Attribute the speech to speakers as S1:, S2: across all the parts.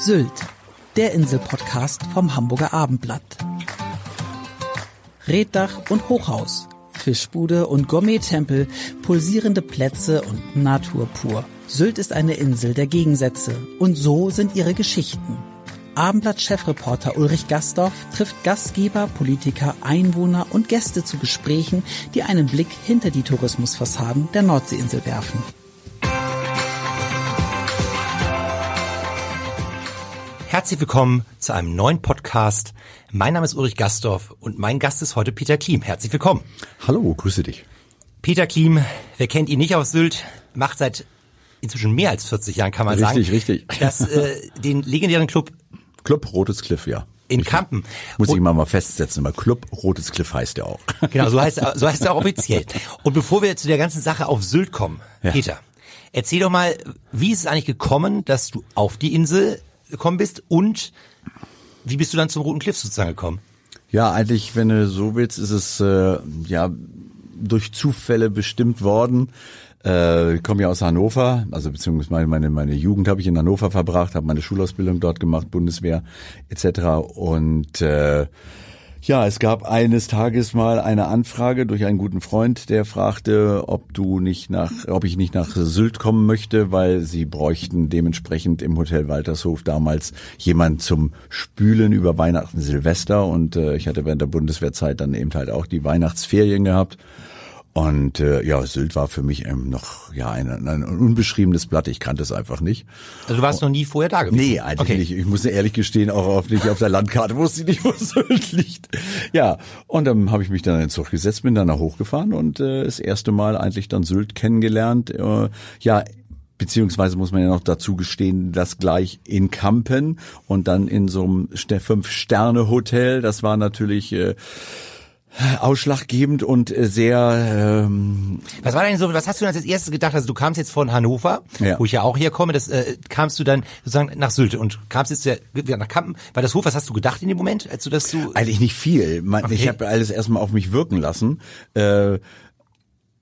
S1: Sylt, der Inselpodcast vom Hamburger Abendblatt. Reddach und Hochhaus, Fischbude und Gourmet-Tempel, pulsierende Plätze und Natur pur. Sylt ist eine Insel der Gegensätze und so sind ihre Geschichten. Abendblatt-Chefreporter Ulrich Gastorf trifft Gastgeber, Politiker, Einwohner und Gäste zu Gesprächen, die einen Blick hinter die Tourismusfassaden der Nordseeinsel werfen.
S2: Herzlich willkommen zu einem neuen Podcast. Mein Name ist Ulrich Gastorf und mein Gast ist heute Peter Klim. Herzlich willkommen.
S3: Hallo, grüße dich.
S2: Peter Klim, wer kennt ihn nicht aus Sylt, macht seit inzwischen mehr als 40 Jahren, kann man
S3: richtig,
S2: sagen.
S3: Richtig, richtig.
S2: Das, äh, den legendären Club
S3: Club Rotes Cliff, ja.
S2: in Kampen.
S3: Muss ich mal mal festsetzen, weil Club Rotes Cliff heißt der auch.
S2: Genau, so heißt, er- so heißt er auch offiziell. Und bevor wir zu der ganzen Sache auf Sylt kommen,
S3: Ja.
S2: Peter, erzähl doch mal, wie ist es eigentlich gekommen, dass du auf die Insel gekommen bist und wie bist du dann zum Roten Cliff sozusagen gekommen?
S3: Ja, eigentlich, wenn du so willst, ist es äh, ja durch Zufälle bestimmt worden. Äh, ich komme ja aus Hannover, also beziehungsweise meine, meine, meine Jugend habe ich in Hannover verbracht, habe meine Schulausbildung dort gemacht, Bundeswehr etc. Und äh, ja, es gab eines Tages mal eine Anfrage durch einen guten Freund, der fragte, ob du nicht nach, ob ich nicht nach Sylt kommen möchte, weil sie bräuchten dementsprechend im Hotel Waltershof damals jemand zum Spülen über Weihnachten, Silvester und äh, ich hatte während der Bundeswehrzeit dann eben halt auch die Weihnachtsferien gehabt. Und äh, ja, Sylt war für mich ähm, noch ja ein, ein unbeschriebenes Blatt. Ich kannte es einfach nicht.
S2: Also du warst noch nie vorher da gewesen?
S3: Nee, eigentlich
S2: okay.
S3: nicht. Ich muss ehrlich gestehen, auch auf, nicht auf der Landkarte wusste ich nicht, wo Sylt liegt. Ja, und dann habe ich mich dann in den Zug gesetzt, bin dann da hochgefahren und äh, das erste Mal eigentlich dann Sylt kennengelernt. Äh, ja, beziehungsweise muss man ja noch dazu gestehen, das gleich in Kampen und dann in so einem Ste- Fünf-Sterne-Hotel. Das war natürlich äh, ausschlaggebend und äh, sehr ähm,
S2: Was war denn so, was hast du denn als erstes gedacht? Also du kamst jetzt von Hannover,
S3: Ja.
S2: wo ich ja auch herkomme, das äh, kamst du dann sozusagen nach Sylt und kamst jetzt ja wieder nach Kampen. War das Hof, was hast du gedacht in dem Moment, als du das so
S3: Eigentlich nicht viel. Man,
S2: Okay.
S3: Ich habe alles erstmal auf mich wirken lassen. Äh,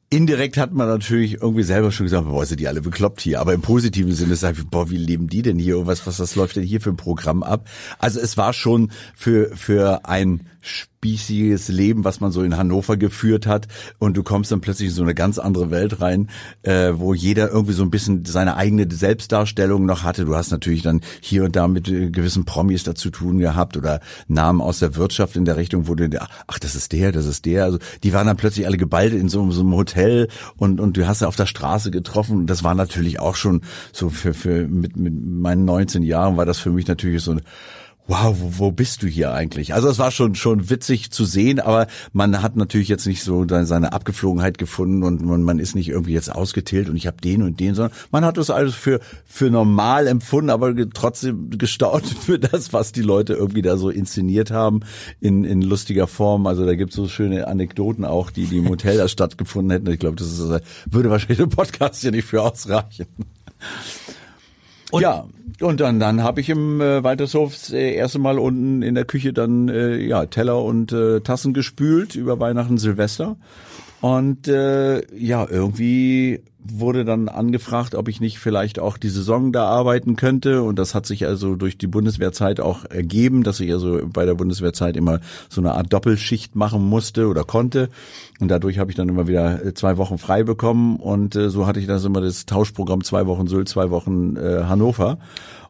S3: indirekt hat man natürlich irgendwie selber schon gesagt, boah, sind die alle bekloppt hier. Aber im positiven Sinne sag ich, boah, wie leben die denn hier? Und was, was, was läuft denn hier für ein Programm ab? Also es war schon für, für ein spießiges Leben, was man so in Hannover geführt hat. Und du kommst dann plötzlich in so eine ganz andere Welt rein, äh, wo jeder irgendwie so ein bisschen seine eigene Selbstdarstellung noch hatte. Du hast natürlich dann hier und da mit äh, gewissen Promis da zu tun gehabt oder Namen aus der Wirtschaft in der Richtung, wo du, ach, das ist der, das ist der. Also die waren dann plötzlich alle geballt in so, so einem Hotel und, und du hast sie auf der Straße getroffen. Das war natürlich auch schon so für, für mit, mit meinen 19 Jahren war das für mich natürlich so ein Wow, wo, wo bist du hier eigentlich? Also es war schon schon witzig zu sehen, aber man hat natürlich jetzt nicht so seine- Abgeflogenheit gefunden und man, man ist nicht irgendwie jetzt ausgetillt und ich habe den und den, sondern man hat das alles für für normal empfunden, aber trotzdem gestaunt für das, was die Leute irgendwie da so inszeniert haben in in lustiger Form. Also da gibt's so schöne Anekdoten auch, die die im Hotel da stattgefunden hätten. Ich glaube, das ist, würde wahrscheinlich der Podcast ja nicht für ausreichen.
S2: Und-
S3: ja, und dann, dann habe ich im äh, Waltershof das äh, erste Mal unten in der Küche dann äh, ja Teller und äh, Tassen gespült über Weihnachten, Silvester. Und äh, ja, irgendwie wurde dann angefragt, ob ich nicht vielleicht auch die Saison da arbeiten könnte. Und das hat sich also durch die Bundeswehrzeit auch ergeben, dass ich also bei der Bundeswehrzeit immer so eine Art Doppelschicht machen musste oder konnte. Und dadurch habe ich dann immer wieder äh, zwei Wochen frei bekommen. Und äh, so hatte ich das immer das Tauschprogramm zwei Wochen Sylt, zwei Wochen äh, Hannover.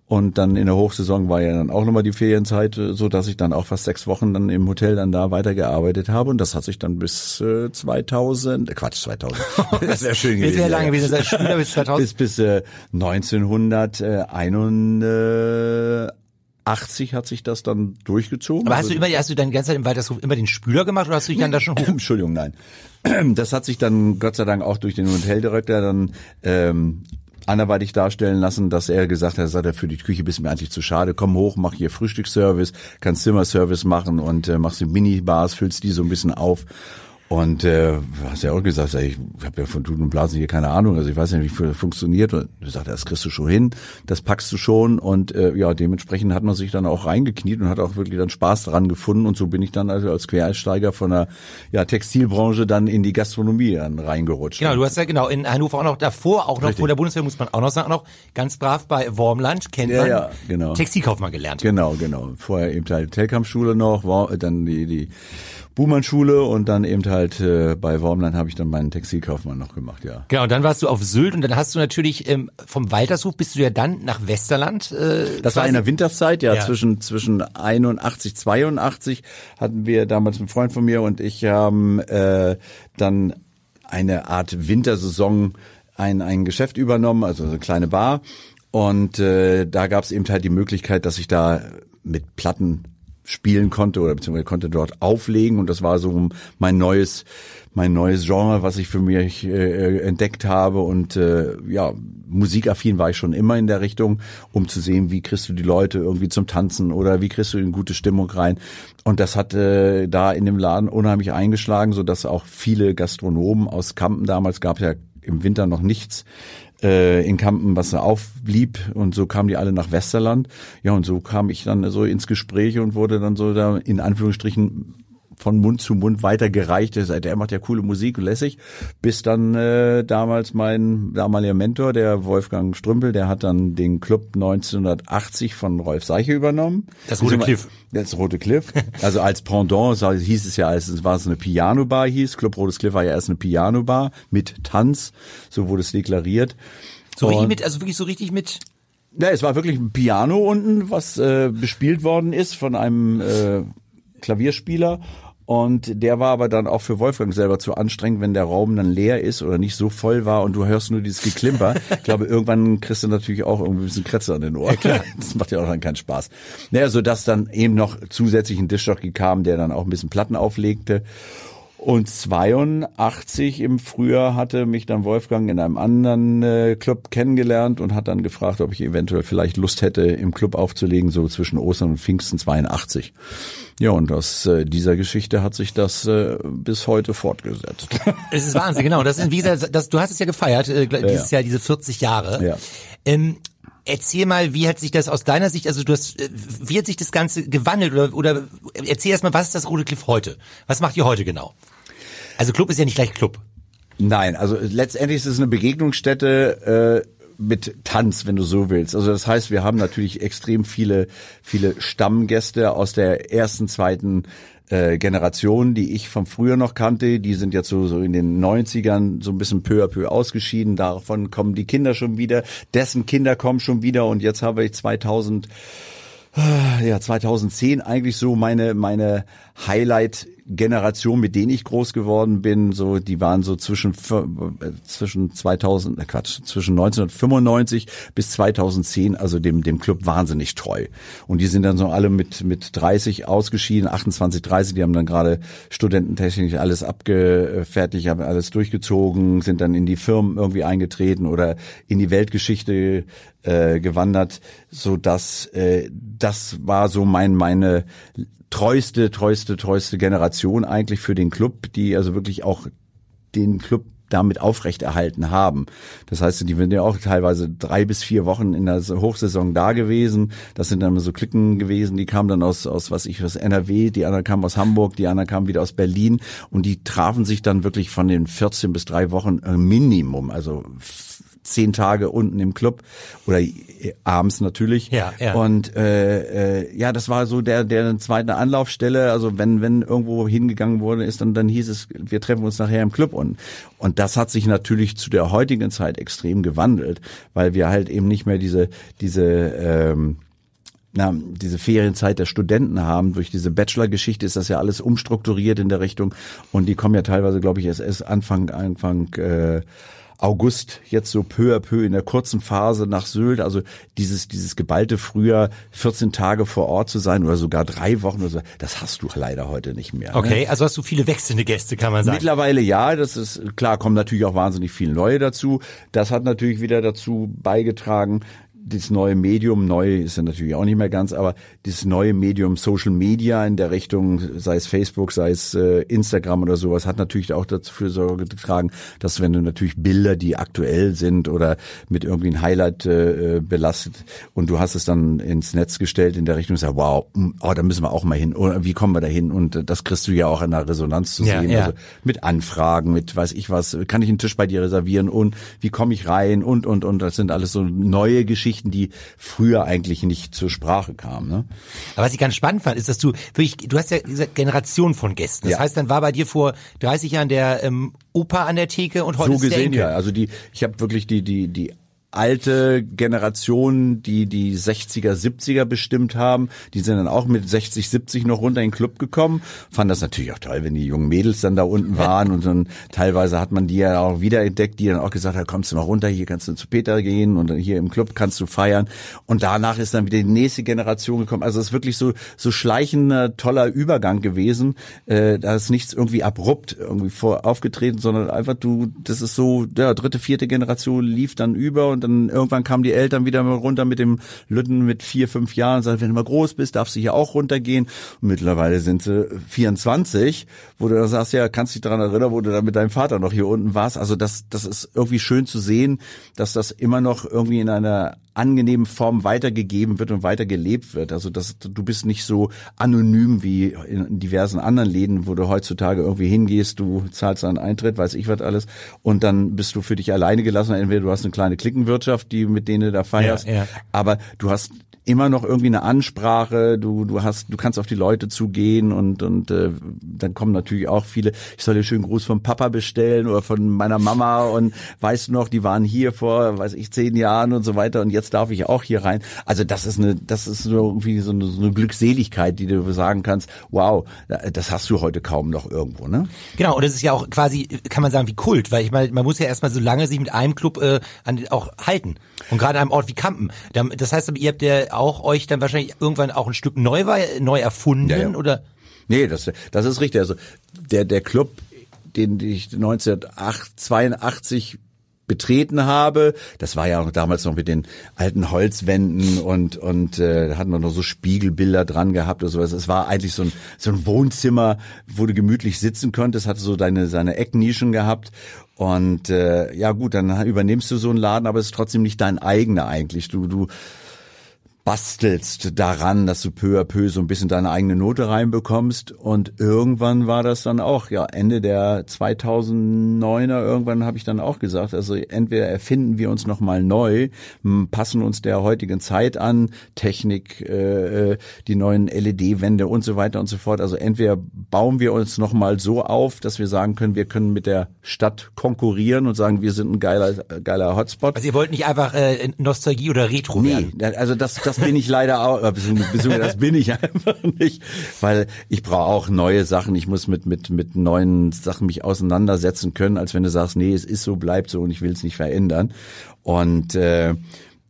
S3: Und dann in der Hochsaison war ja dann auch nochmal die Ferienzeit, äh, so dass ich dann auch fast sechs Wochen dann im Hotel dann da weitergearbeitet habe. Und das hat sich dann bis äh, 2000, äh, Quatsch, 2000. Das wäre schön
S2: Bis
S3: gewesen.
S2: sehr lange
S3: ja.
S2: gewesen, als Schüler bis 2000.
S3: Bis, bis äh, 1991 80 hat sich das dann durchgezogen.
S2: Aber hast
S3: Also-
S2: du immer, hast du dann die ganze Zeit im Waltershof immer den Spüler gemacht oder hast du dich dann da schon hoch?
S3: Entschuldigung, nein. Das hat sich dann Gott sei Dank auch durch den Hoteldirektor dann ähm, anderweitig darstellen lassen, dass er gesagt hat, sagt er, für die Küche bist mir eigentlich zu schade, komm hoch, mach hier Frühstücksservice, kannst Zimmerservice machen und äh, machst Minibars, füllst die so ein bisschen auf. Und äh, hast ja auch gesagt, sag ich, habe ja von Tuten und Blasen hier keine Ahnung, also ich weiß nicht, wie viel funktioniert. Und du sagst, das kriegst du schon hin, das packst du schon. Und äh, ja, dementsprechend hat man sich dann auch reingekniet und hat auch wirklich dann Spaß daran gefunden. Und so bin ich dann also als Quereinsteiger von der ja, Textilbranche dann in die Gastronomie dann reingerutscht.
S2: Genau, du hast ja genau in Hannover auch noch davor, auch noch
S3: Richtig.
S2: vor der Bundeswehr, muss man auch noch sagen, auch noch ganz brav bei Wormland, kennt
S3: Ja,
S2: man,
S3: ja, genau.
S2: Textilkaufmann gelernt.
S3: Genau, genau. Vorher eben halt Telkamp-Schule noch, war, dann die, die Buhmann-Schule und dann eben halt äh, bei Wormland habe ich dann meinen Textilkaufmann noch gemacht, ja.
S2: Genau, und dann warst du auf Sylt und dann hast du natürlich ähm, vom Waltershof bist du ja dann nach Westerland. Äh,
S3: Das war in der Winterszeit, ja,
S2: Ja.
S3: zwischen zwischen 81, 82 hatten wir damals ein Freund von mir und ich haben äh, dann eine Art Wintersaison ein ein Geschäft übernommen, also so eine kleine Bar und äh, da gab es eben halt die Möglichkeit, dass ich da mit Platten spielen konnte oder beziehungsweise konnte dort auflegen. Und das war so mein neues mein neues Genre, was ich für mich äh, entdeckt habe. Und äh, ja musikaffin war ich schon immer in der Richtung, um zu sehen, wie kriegst du die Leute irgendwie zum Tanzen oder wie kriegst du in gute Stimmung rein. Und das hat äh, da in dem Laden unheimlich eingeschlagen, so dass auch viele Gastronomen aus Kampen damals gab ja im Winter noch nichts äh, in Kampen, was da aufblieb und so kamen die alle nach Westerland. Ja, und so kam ich dann so ins Gespräch und wurde dann so da in Anführungsstrichen von Mund zu Mund weitergereicht. Er sagt, er macht ja coole Musik und lässig. Bis dann äh, damals mein damaliger Mentor, der Wolfgang Strümpel, der hat dann den Club 1980 von Rolf Seiche übernommen.
S2: Das Rote Cliff.
S3: Das Rote Cliff. Also als Pendant hieß es ja, es war es eine Piano-Bar hieß. Club Rotes Cliff war ja erst eine Piano-Bar mit Tanz. So wurde es deklariert.
S2: so richtig mit, also wirklich so richtig mit.
S3: ja, es war wirklich ein Piano unten, was äh, bespielt worden ist von einem äh, Klavierspieler. Und der war aber dann auch für Wolfgang selber zu anstrengend, wenn der Raum dann leer ist oder nicht so voll war und du hörst nur dieses Geklimper. Ich glaube, irgendwann kriegst du natürlich auch irgendwie ein bisschen Kretze an den Ohren. Das macht ja auch dann keinen Spaß. Naja, so dass dann eben noch zusätzlich ein Dischjockey kam, der dann auch ein bisschen Platten auflegte. Und 82 im Frühjahr hatte mich dann Wolfgang in einem anderen äh, Club kennengelernt und hat dann gefragt, ob ich eventuell vielleicht Lust hätte, im Club aufzulegen, so zwischen Ostern und Pfingsten 82. Ja, und aus äh, dieser Geschichte hat sich das äh, bis heute fortgesetzt.
S2: Es ist Wahnsinn, genau. Das sind, wie gesagt, das, du hast es ja gefeiert, äh, dieses Jahr, diese 40 Jahre.
S3: Ja.
S2: Ähm, erzähl mal, wie hat sich das aus deiner Sicht, also du hast, äh, wie hat sich das Ganze gewandelt oder, oder erzähl erst mal, was ist das Rote Cliff heute? Was macht ihr heute genau? Also Club ist ja nicht gleich Club.
S3: Nein, also letztendlich ist es eine Begegnungsstätte äh, mit Tanz, wenn du so willst. Also das heißt, wir haben natürlich extrem viele, viele Stammgäste aus der ersten, zweiten äh, Generation, die ich von früher noch kannte. Die sind jetzt so, so in den 90ern so ein bisschen peu à peu ausgeschieden. Davon kommen die Kinder schon wieder. Dessen Kinder kommen schon wieder. Und jetzt habe ich 2000 ja, 2010 eigentlich so meine, meine Highlight-Generation, mit denen ich groß geworden bin, so, die waren so zwischen, äh, zwischen 2000, äh Quatsch, zwischen 1995 bis 2010, also dem, dem Club wahnsinnig treu. Und die sind dann so alle mit, mit 30 ausgeschieden, 28, 30, die haben dann gerade studententechnisch alles abgefertigt, haben alles durchgezogen, sind dann in die Firmen irgendwie eingetreten oder in die Weltgeschichte äh, gewandert, so dass äh, das war so mein meine treueste, treueste, treueste Generation eigentlich für den Club, die also wirklich auch den Club damit aufrechterhalten haben. Das heißt, die sind ja auch teilweise drei bis vier Wochen in der Hochsaison da gewesen. Das sind dann so Klicken gewesen, die kamen dann aus, aus was ich, aus NRW, die anderen kamen aus Hamburg, die anderen kamen wieder aus Berlin und die trafen sich dann wirklich von den 14 bis drei Wochen äh, Minimum, also zehn Tage unten im Club oder abends natürlich.
S2: Ja, ja.
S3: Und äh, äh, ja, das war so der der zweite Anlaufstelle. Also wenn wenn irgendwo hingegangen wurde, ist dann dann hieß es, wir treffen uns nachher im Club und und das hat sich natürlich zu der heutigen Zeit extrem gewandelt, weil wir halt eben nicht mehr diese diese ähm, na, diese Ferienzeit der Studenten haben. Durch diese Bachelor-Geschichte ist das ja alles umstrukturiert in der Richtung. Und die kommen ja teilweise, glaube ich, erst, erst Anfang, Anfang äh, August jetzt so peu à peu in der kurzen Phase nach Sylt, also dieses, dieses geballte Frühjahr, 14 Tage vor Ort zu sein oder sogar drei Wochen oder so, das hast du leider heute nicht mehr. Ne?
S2: Okay, also hast du viele wechselnde Gäste, kann man sagen.
S3: Mittlerweile ja, das ist klar, kommen natürlich auch wahnsinnig viele neue dazu. Das hat natürlich wieder dazu beigetragen, das neue Medium, neu ist ja natürlich auch nicht mehr ganz, aber dieses neue Medium Social Media in der Richtung, sei es Facebook, sei es äh, Instagram oder sowas, hat natürlich auch dafür Sorge getragen, dass wenn du natürlich Bilder, die aktuell sind oder mit irgendwie ein Highlight äh, belastet und du hast es dann ins Netz gestellt in der Richtung, sag, wow, hm, oh, da müssen wir auch mal hin. Oder wie kommen wir da hin? Und das kriegst du ja auch in der Resonanz zu
S2: Ja,
S3: sehen.
S2: ja.
S3: Also mit Anfragen, mit weiß ich was, kann ich einen Tisch bei dir reservieren und wie komme ich rein und und und das sind alles so neue Geschichten, die früher eigentlich nicht zur Sprache kamen. Ne?
S2: Aber was ich ganz spannend fand, ist, dass du wirklich, du hast ja diese Generation von Gästen. Das
S3: Ja.
S2: heißt, dann war bei dir vor 30 Jahren der ähm, Opa an der Theke und heute
S3: So gesehen ja. Also die, ich habe wirklich die die die alte Generation, die die 60er, 70er bestimmt haben, die sind dann auch mit 60, 70 noch runter in den Club gekommen. Fand das natürlich auch toll, wenn die jungen Mädels dann da unten waren und dann teilweise hat man die ja auch wiederentdeckt, die dann auch gesagt hat, kommst du noch runter, hier kannst du zu Peter gehen und dann hier im Club kannst du feiern. Und danach ist dann wieder die nächste Generation gekommen. Also es ist wirklich so so schleichender toller Übergang gewesen. Äh, da ist nichts irgendwie abrupt irgendwie vor aufgetreten, sondern einfach du, das ist so, ja, dritte, vierte Generation lief dann über und dann irgendwann kamen die Eltern wieder mal runter mit dem Lütten mit vier, fünf Jahren und sagten, wenn du mal groß bist, darfst du hier auch runtergehen. Und mittlerweile sind sie 24, wo du dann sagst, ja, kannst dich daran erinnern, wo du dann mit deinem Vater noch hier unten warst. Also das, das ist irgendwie schön zu sehen, dass das immer noch irgendwie in einer angenehmen Form weitergegeben wird und weitergelebt wird. Also dass du bist nicht so anonym wie in diversen anderen Läden, wo du heutzutage irgendwie hingehst, du zahlst einen Eintritt, weiß ich was alles, und dann bist du für dich alleine gelassen. Entweder du hast eine kleine Klickenwirtschaft, die mit denen du da feierst,
S2: Ja, ja.
S3: aber du hast immer noch irgendwie eine Ansprache, du du hast du kannst auf die Leute zugehen und und äh, dann kommen natürlich auch viele, ich soll dir schönen Gruß vom Papa bestellen oder von meiner Mama und weißt du noch, die waren hier vor, weiß ich, zehn Jahren und so weiter und jetzt darf ich auch hier rein. Also das ist eine das ist so irgendwie so eine, so eine Glückseligkeit, die du sagen kannst, wow, das hast du heute kaum noch irgendwo, ne?
S2: Genau, und das ist ja auch quasi, kann man sagen, wie Kult, weil ich meine, man muss ja erstmal so lange sich mit einem Club äh, an, auch halten. Und gerade an einem Ort wie Kampen. Da- Das heißt, ihr habt ja auch euch dann wahrscheinlich irgendwann auch ein Stück neu, neu erfunden,
S3: Ja, ja.
S2: oder?
S3: Nee, das, das ist richtig. Also der, der Club, den ich 1982 betreten habe, das war ja auch damals noch mit den alten Holzwänden und und äh, da hatten wir noch so Spiegelbilder dran gehabt oder sowas. Es war eigentlich so ein so ein Wohnzimmer, wo du gemütlich sitzen konntest, hatte so deine seine Ecknischen gehabt und äh, ja gut, dann übernimmst du so einen Laden, aber es ist trotzdem nicht dein eigener eigentlich. Du du bastelst daran, dass du peu à peu so ein bisschen deine eigene Note reinbekommst und irgendwann war das dann auch, ja, Ende der 2009er, irgendwann habe ich dann auch gesagt, also entweder erfinden wir uns nochmal neu, passen uns der heutigen Zeit an, Technik, äh, äh, die neuen LED-Wände und so weiter und so fort, also entweder bauen wir uns nochmal so auf, dass wir sagen können, wir können mit der Stadt konkurrieren und sagen, wir sind ein geiler, geiler Hotspot.
S2: Also ihr wollt nicht einfach äh, Nostalgie oder Retro
S3: Nee,
S2: werden.
S3: also das, das bin ich leider auch, äh, beziehungsweise das bin ich einfach nicht, weil ich brauche auch neue Sachen. Ich muss mit, mit, mit neuen Sachen mich auseinandersetzen können, als wenn du sagst, nee, es ist so, bleibt so und ich will es nicht verändern. Und äh,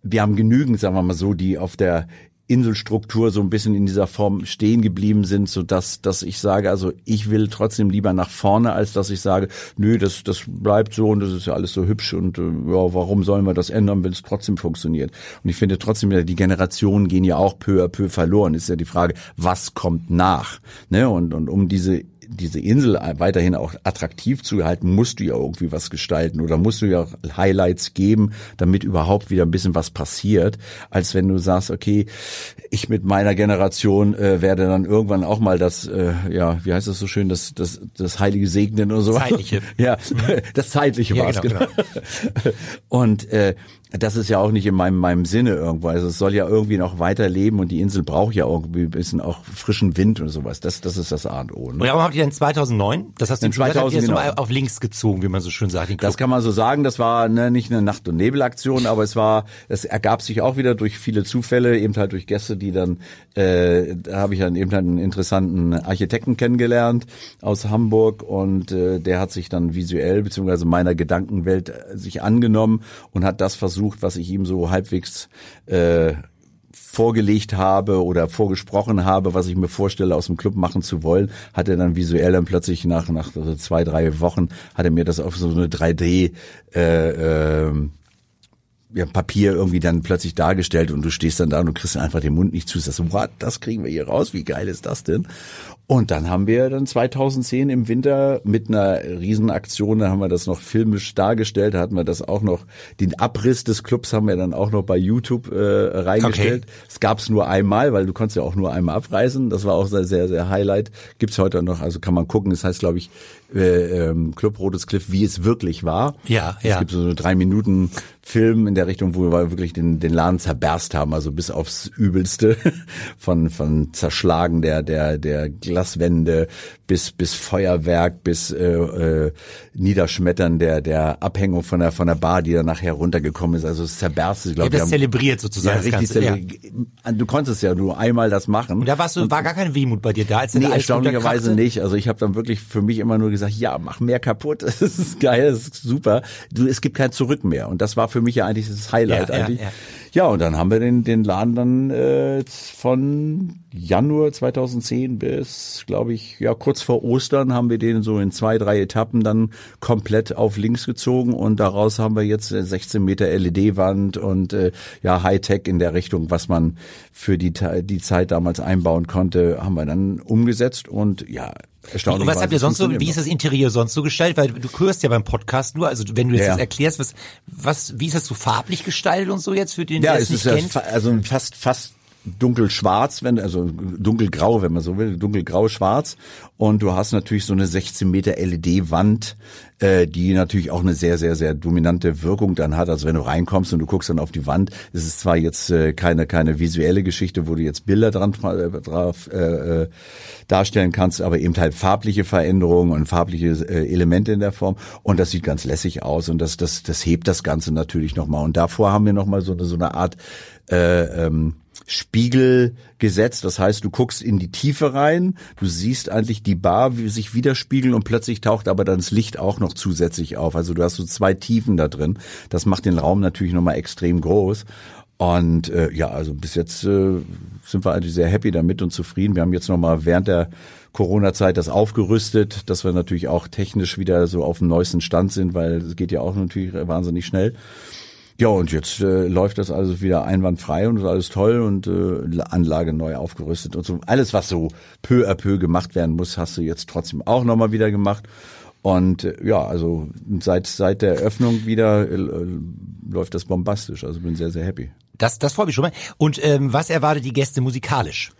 S3: wir haben genügend, sagen wir mal so, die auf der Inselstruktur so ein bisschen in dieser Form stehen geblieben sind, so dass, dass ich sage, also ich will trotzdem lieber nach vorne, als dass ich sage, nö, das, das bleibt so und das ist ja alles so hübsch und äh, ja, warum sollen wir das ändern, wenn es trotzdem funktioniert? Und ich finde trotzdem, die Generationen gehen ja auch peu à peu verloren. Ist ja die Frage, was kommt nach? Ne? Und, und um diese diese Insel weiterhin auch attraktiv zu halten, musst du ja irgendwie was gestalten oder musst du ja auch Highlights geben, damit überhaupt wieder ein bisschen was passiert, als wenn du sagst, okay, ich mit meiner Generation äh, werde dann irgendwann auch mal das, äh, ja, wie heißt das so schön, das, das, das heilige Segnen oder so.
S2: Zeitliche.
S3: Ja, das zeitliche
S2: Ja,
S3: war es,
S2: genau,
S3: genau. Und äh, das ist ja auch nicht in meinem, meinem Sinne irgendwo. Also es soll ja irgendwie noch weiterleben und die Insel braucht ja irgendwie ein bisschen auch frischen Wind und sowas. Das, das ist das A und O. Ne?
S2: Und warum habt ihr denn 2009? Das hast du
S3: In 2000,
S2: habt ihr so
S3: genau.
S2: mal auf links gezogen, wie man so schön sagt.
S3: Das kann man so sagen. Das war ne, nicht eine Nacht- und Nebelaktion, aber es war, es ergab sich auch wieder durch viele Zufälle, eben halt durch Gäste, die dann, äh, da habe ich dann eben halt einen interessanten Architekten kennengelernt aus Hamburg und äh, der hat sich dann visuell beziehungsweise meiner Gedankenwelt äh, sich angenommen und hat das versucht, was ich ihm so halbwegs äh, vorgelegt habe oder vorgesprochen habe, was ich mir vorstelle, aus dem Club machen zu wollen, hat er dann visuell dann plötzlich nach, nach zwei, drei Wochen, hat er mir das auf so eine 3D äh, äh, ja, Papier irgendwie dann plötzlich dargestellt und du stehst dann da und du kriegst einfach den Mund nicht zu. Sagst das kriegen wir hier raus, wie geil ist das denn? Und dann haben wir dann 2010 im Winter mit einer Riesenaktion, da haben wir das noch filmisch dargestellt, da hatten wir das auch noch, den Abriss des Clubs haben wir dann auch noch bei YouTube äh, reingestellt.
S2: Okay.
S3: Es gab's nur einmal, weil du konntest ja auch nur einmal abreisen. Das war auch sehr, sehr, sehr Highlight. Gibt's heute noch, also kann man gucken. Das heißt, glaube ich, äh, ähm, Club Rotes Cliff, wie es wirklich war.
S2: Ja,
S3: es
S2: ja.
S3: gibt so eine drei Minuten Film in der Richtung, wo wir wirklich den, den Laden zerberst haben, also bis aufs Übelste von, von Zerschlagen der, der, der Glaswände bis, bis Feuerwerk, bis äh, äh, Niederschmettern der, der Abhängung von der, von der Bar, die dann nachher runtergekommen ist. Also es zerberst, glaube ich.
S2: das
S3: haben-
S2: zelebriert
S3: ja,
S2: sozusagen. das
S3: richtig.
S2: Ganze, ja.
S3: Du konntest ja nur einmal das machen.
S2: Und da warst du, war gar kein Wehmut bei dir da, als
S3: Nee, erstaunlicherweise nicht. Also ich habe dann wirklich für mich immer nur gesagt, ja, mach mehr kaputt. Das ist geil, das ist super. Du, es gibt kein Zurück mehr. Und das war für mich ja eigentlich das Highlight
S2: Ja, ja,
S3: eigentlich.
S2: ja.
S3: Ja, und dann haben wir den, den Laden dann äh, von Januar 2010 bis, glaube ich, ja kurz vor Ostern haben wir den so in zwei, drei Etappen dann komplett auf links gezogen und daraus haben wir jetzt äh, 16 Meter LED-Wand und äh, ja Hightech in der Richtung, was man für die die Zeit damals einbauen konnte, haben wir dann umgesetzt und ja erstaunlich.
S2: Und was habt ihr sonst so, wie ist das Interieur sonst so gestaltet? Weil du hörst ja beim Podcast nur, also wenn du jetzt
S3: Ja.
S2: das erklärst, was, was, wie ist das so farblich gestaltet und so jetzt für den,
S3: Ja,
S2: der
S3: es
S2: es
S3: ist
S2: nicht
S3: ja
S2: kennt?
S3: fa- also fast fast dunkelschwarz, wenn also dunkelgrau, wenn man so will, dunkelgrau schwarz. Und du hast natürlich so eine 16 Meter LED Wand, äh, die natürlich auch eine sehr sehr sehr dominante Wirkung dann hat. Also wenn du reinkommst und du guckst dann auf die Wand, ist es zwar jetzt äh, keine keine visuelle Geschichte, wo du jetzt Bilder dran äh, drauf äh, äh, darstellen kannst, aber eben halt farbliche Veränderungen und farbliche äh, Elemente in der Form. Und das sieht ganz lässig aus und das das das hebt das Ganze natürlich nochmal und davor haben wir nochmal so so eine Art äh, ähm, Spiegel gesetzt. Das heißt, du guckst in die Tiefe rein, du siehst eigentlich die Bar wie sich widerspiegeln und plötzlich taucht aber dann das Licht auch noch zusätzlich auf. Also du hast so zwei Tiefen da drin. Das macht den Raum natürlich nochmal extrem groß. Und äh, ja, also bis jetzt äh, sind wir eigentlich sehr happy damit und zufrieden. Wir haben jetzt nochmal während der Corona-Zeit das aufgerüstet, dass wir natürlich auch technisch wieder so auf dem neuesten Stand sind, weil es geht ja auch natürlich wahnsinnig schnell. Ja, und jetzt äh, läuft das alles wieder einwandfrei und ist alles toll und äh, Anlage neu aufgerüstet und so. Alles, was so peu à peu gemacht werden muss, hast du jetzt trotzdem auch nochmal wieder gemacht. Und äh, ja, also seit seit der Eröffnung wieder äh, läuft das bombastisch. Also bin sehr, sehr happy.
S2: Das, das freut mich schon mal. Und ähm, was erwartet die Gäste musikalisch?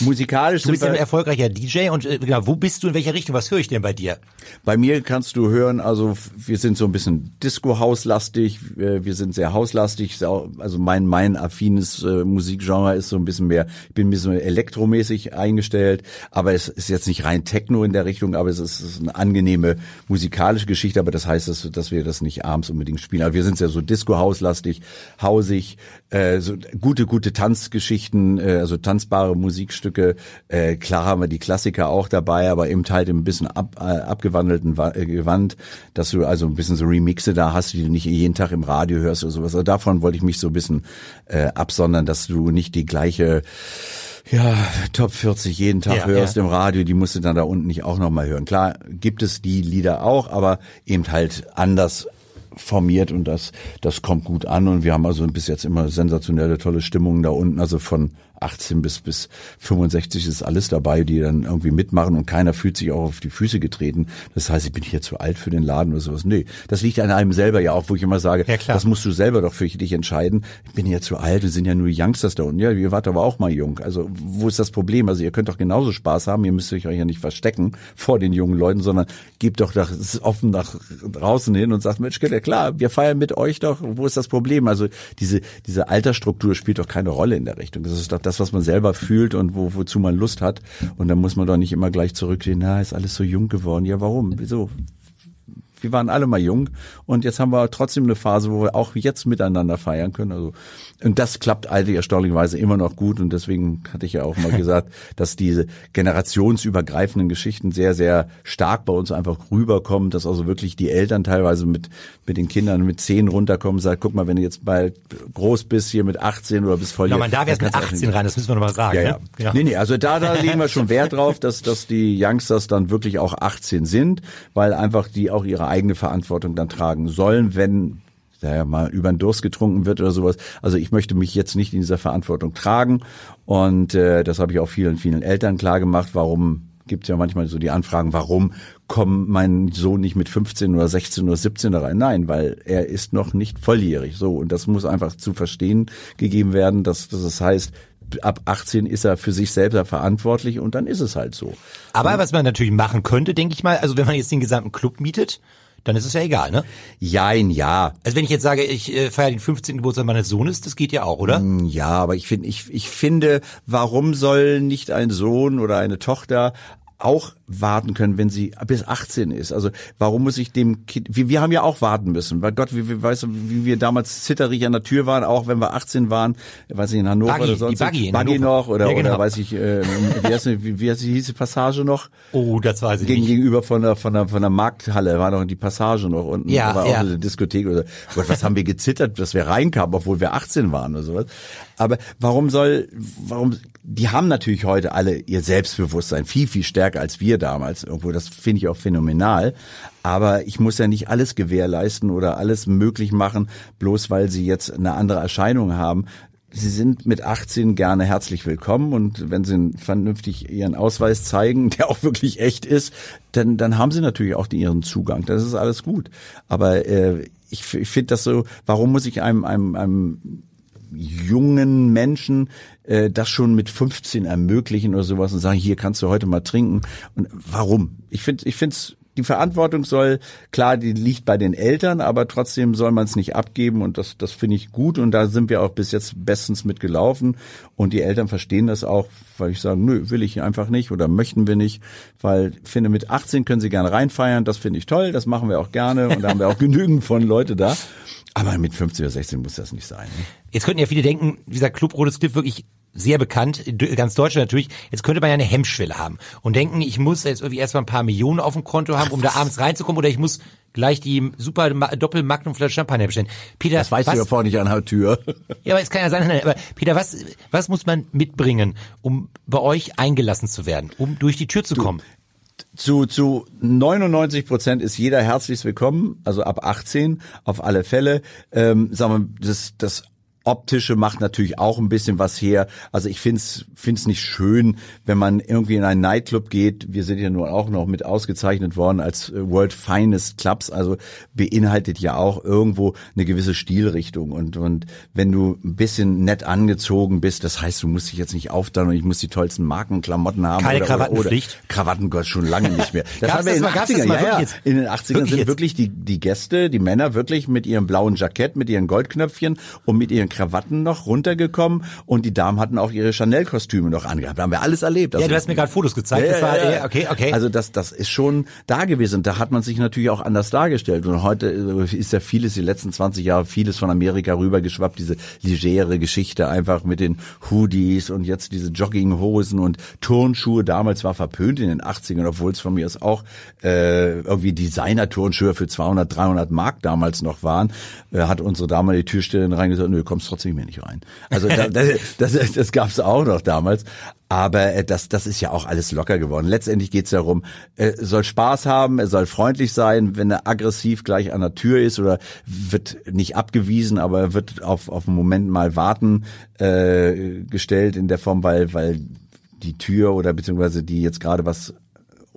S3: Musikalisch
S2: Du bist ja ein erfolgreicher DJ und äh, genau, wo bist du, in welcher Richtung? Was höre ich denn bei dir?
S3: bei mir kannst du hören, also wir sind so ein bisschen Disco-Hauslastig, wir sind sehr hauslastig, also mein mein affines äh, Musikgenre ist so ein bisschen mehr, ich bin ein bisschen elektromäßig eingestellt, aber es ist jetzt nicht rein Techno in der Richtung, aber es ist, es ist eine angenehme musikalische Geschichte, aber das heißt, dass, dass wir das nicht abends unbedingt spielen. Aber wir sind ja so Disco-Hauslastig, hausig, äh, so gute, gute Tanzgeschichten, äh, also tanzbare Musikstücke. Äh, klar haben wir die Klassiker auch dabei, aber eben halt im bisschen ab, äh, abgewandelten Wa- äh, Gewand, dass du also ein bisschen so Remixe da hast, die du nicht jeden Tag im Radio hörst oder sowas. Also davon wollte ich mich so ein bisschen äh, absondern, dass du nicht die gleiche ja, Top 40 jeden Tag
S2: Ja,
S3: hörst
S2: ja.
S3: im Radio, die musst du dann da unten nicht auch nochmal hören. Klar gibt es die Lieder auch, aber eben halt anders formiert und das, das kommt gut an. Und wir haben also bis jetzt immer sensationelle, tolle Stimmungen da unten, also von 18 bis bis 65 ist alles dabei, die dann irgendwie mitmachen und keiner fühlt sich auch auf die Füße getreten. Das heißt, ich bin hier zu alt für den Laden oder sowas. Nee, das liegt an einem selber ja auch, wo ich immer sage,
S2: Ja,
S3: das musst du selber doch für dich entscheiden. Ich bin ja zu alt, wir sind ja nur Youngsters da unten. Ja, ihr wart aber auch mal jung. Also wo ist das Problem? Also ihr könnt doch genauso Spaß haben, ihr müsst euch ja nicht verstecken vor den jungen Leuten, sondern gebt doch das offen nach draußen hin und sagt, Mensch, klar, wir feiern mit euch doch. Wo ist das Problem? Also diese, diese Altersstruktur spielt doch keine Rolle in der Richtung. Das ist doch das, was man selber fühlt und wo, wozu man Lust hat. Und dann muss man doch nicht immer gleich zurückgehen, na, ist alles so jung geworden. Ja, warum? Wieso? Wir waren alle mal jung und jetzt haben wir trotzdem eine Phase, wo wir auch jetzt miteinander feiern können. Also und das klappt eigentlich erstaunlicherweise immer noch gut und deswegen hatte ich ja auch mal gesagt, dass diese generationsübergreifenden Geschichten sehr sehr stark bei uns einfach rüberkommen, dass also wirklich die Eltern teilweise mit mit den Kindern mit zehn runterkommen, und sagen, guck mal, wenn du jetzt bald groß bist hier mit 18 oder bis voll
S2: Ja, man darf
S3: dann
S2: mit
S3: kannst du
S2: 18 rein, das müssen wir nochmal sagen.
S3: ja, ja.
S2: Ne?
S3: Nee, nee, also da, da legen wir schon Wert drauf, dass, dass die Youngsters dann wirklich auch 18 sind, weil einfach die auch ihre eigene Verantwortung dann tragen sollen, wenn ja mal über den Durst getrunken wird oder sowas. Also ich möchte mich jetzt nicht in dieser Verantwortung tragen und äh, das habe ich auch vielen, vielen Eltern klar gemacht, warum gibt es ja manchmal so die Anfragen, warum kommt mein Sohn nicht mit 15 oder 16 oder 17 da rein? Nein, weil er ist noch nicht volljährig. So, und das muss einfach zu verstehen gegeben werden, dass, dass es heißt, ab 18 ist er für sich selber verantwortlich und dann ist es halt so.
S2: Aber was man natürlich machen könnte, denke ich mal, also wenn man jetzt den gesamten Club mietet, dann ist es ja egal, ne?
S3: Jein, ja.
S2: Also wenn ich jetzt sage, ich äh, feiere den 15. Geburtstag meines Sohnes, das geht ja auch, oder?
S3: Ja, aber ich finde, ich, ich finde, warum soll nicht ein Sohn oder eine Tochter auch warten können, wenn sie bis 18 ist. Also warum muss ich dem Kind, wir, wir haben ja auch warten müssen. Weil Gott, wie, wie, weißt du, wie wir damals zitterig an der Tür waren, auch wenn wir 18 waren, weiß ich, in Hannover
S2: Buggy,
S3: oder
S2: die
S3: sonst.
S2: Buggy in
S3: Buggy
S2: Hannover.
S3: noch oder,
S2: Ja, genau.
S3: oder weiß ich, äh, wie, heißt, die- wie, wie heißt die, hieß die Passage noch?
S2: Oh, das weiß ich
S3: Gegen,
S2: nicht.
S3: gegenüber von der, von der, von der Markthalle war noch die Passage noch unten.
S2: Ja,
S3: da war
S2: ja.
S3: auch eine Diskothek oder, Gott, was haben wir gezittert, dass wir reinkamen, obwohl wir 18 waren oder sowas. Aber warum soll, warum, die haben natürlich heute alle ihr Selbstbewusstsein viel, viel stärker als wir damals irgendwo. Das finde ich auch phänomenal. Aber ich muss ja nicht alles gewährleisten oder alles möglich machen, bloß weil sie jetzt eine andere Erscheinung haben. Sie sind mit 18 gerne herzlich willkommen und wenn Sie vernünftig Ihren Ausweis zeigen, der auch wirklich echt ist, dann, dann haben Sie natürlich auch Ihren Zugang. Das ist alles gut. Aber äh, ich, ich finde das so, warum muss ich einem, einem, einem jungen Menschen äh, das schon mit 15 ermöglichen oder sowas und sagen, hier kannst du heute mal trinken. Und warum? Ich finde, ich finde die Verantwortung soll, klar, die liegt bei den Eltern, aber trotzdem soll man es nicht abgeben und das, das finde ich gut und da sind wir auch bis jetzt bestens mitgelaufen und die Eltern verstehen das auch, weil ich sage, nö, will ich einfach nicht oder möchten wir nicht, weil ich finde, mit 18 können sie gerne reinfeiern, das finde ich toll, das machen wir auch gerne und da haben wir auch genügend von Leute da. Aber mit 15 oder 16 muss das nicht sein. Ne?
S2: Jetzt könnten ja viele denken, dieser Club Rotes Cliff wirklich sehr bekannt, ganz Deutschland natürlich. Jetzt könnte man ja eine Hemmschwelle haben und denken, ich muss jetzt irgendwie erstmal ein paar Millionen auf dem Konto haben, um da abends reinzukommen oder ich muss gleich die super Ma- Doppel-Magnum-Flasche Champagner bestellen. Peter,
S3: Das weißt
S2: was,
S3: du ja vorher nicht an der Tür.
S2: Ja, aber es kann ja sein, aber Peter, was, was muss man mitbringen, um bei euch eingelassen zu werden, um durch die Tür zu kommen?
S3: Zu, zu 99 Prozent ist jeder herzlich willkommen, also ab 18 auf alle Fälle. Ähm, sagen wir, das, das Optische macht natürlich auch ein bisschen was her. Also ich find's find's nicht schön, wenn man irgendwie in einen Nightclub geht. Wir sind ja nur auch noch mit ausgezeichnet worden als äh, World Finest Clubs. Also beinhaltet ja auch irgendwo eine gewisse Stilrichtung. Und, und wenn du ein bisschen nett angezogen bist, das heißt, du musst dich jetzt nicht auftauen und ich muss die tollsten Markenklamotten haben.
S2: Keine
S3: oder,
S2: Krawattenpflicht?
S3: Oder, Krawatten Gott schon lange nicht mehr. Das haben wir in
S2: mal-
S3: den
S2: gab's das
S3: 80ern,
S2: mal
S3: ja, ja. In den 80ern
S2: Wirklich
S3: sind
S2: jetzt?
S3: wirklich die, die Gäste, die Männer wirklich mit ihrem blauen Jackett, mit ihren Goldknöpfchen und mit ihren Krawatten noch runtergekommen und die Damen hatten auch ihre Chanel-Kostüme noch angehabt. Da haben wir alles erlebt.
S2: Ja,
S3: Also-
S2: du hast mir gerade Fotos gezeigt.
S3: ja,
S2: das war,
S3: ja,
S2: ja,
S3: ja.
S2: okay, okay.
S3: Also das, das ist schon da gewesen. Da hat man sich natürlich auch anders dargestellt. Und heute äh, ist ja vieles, die letzten 20 Jahre, vieles von Amerika rübergeschwappt. Diese legere Geschichte einfach mit den Hoodies und jetzt diese Jogginghosen und Turnschuhe. Damals war verpönt in den 80ern, obwohl es von mir aus auch äh, irgendwie Designer-Turnschuhe für 200, 300 Mark damals noch waren. Äh, hat unsere damalige Türsteherin reingesagt, nö, kommst trotzdem mir nicht rein. Also da, das, das, das gab es auch noch damals. Aber äh, das, das ist ja auch alles locker geworden. Letztendlich geht's darum, er soll Spaß haben, er soll freundlich sein, wenn er aggressiv gleich an der Tür ist oder wird nicht abgewiesen, aber er wird auf, auf einen Moment mal warten äh, gestellt in der Form, weil, weil die Tür oder beziehungsweise die jetzt gerade was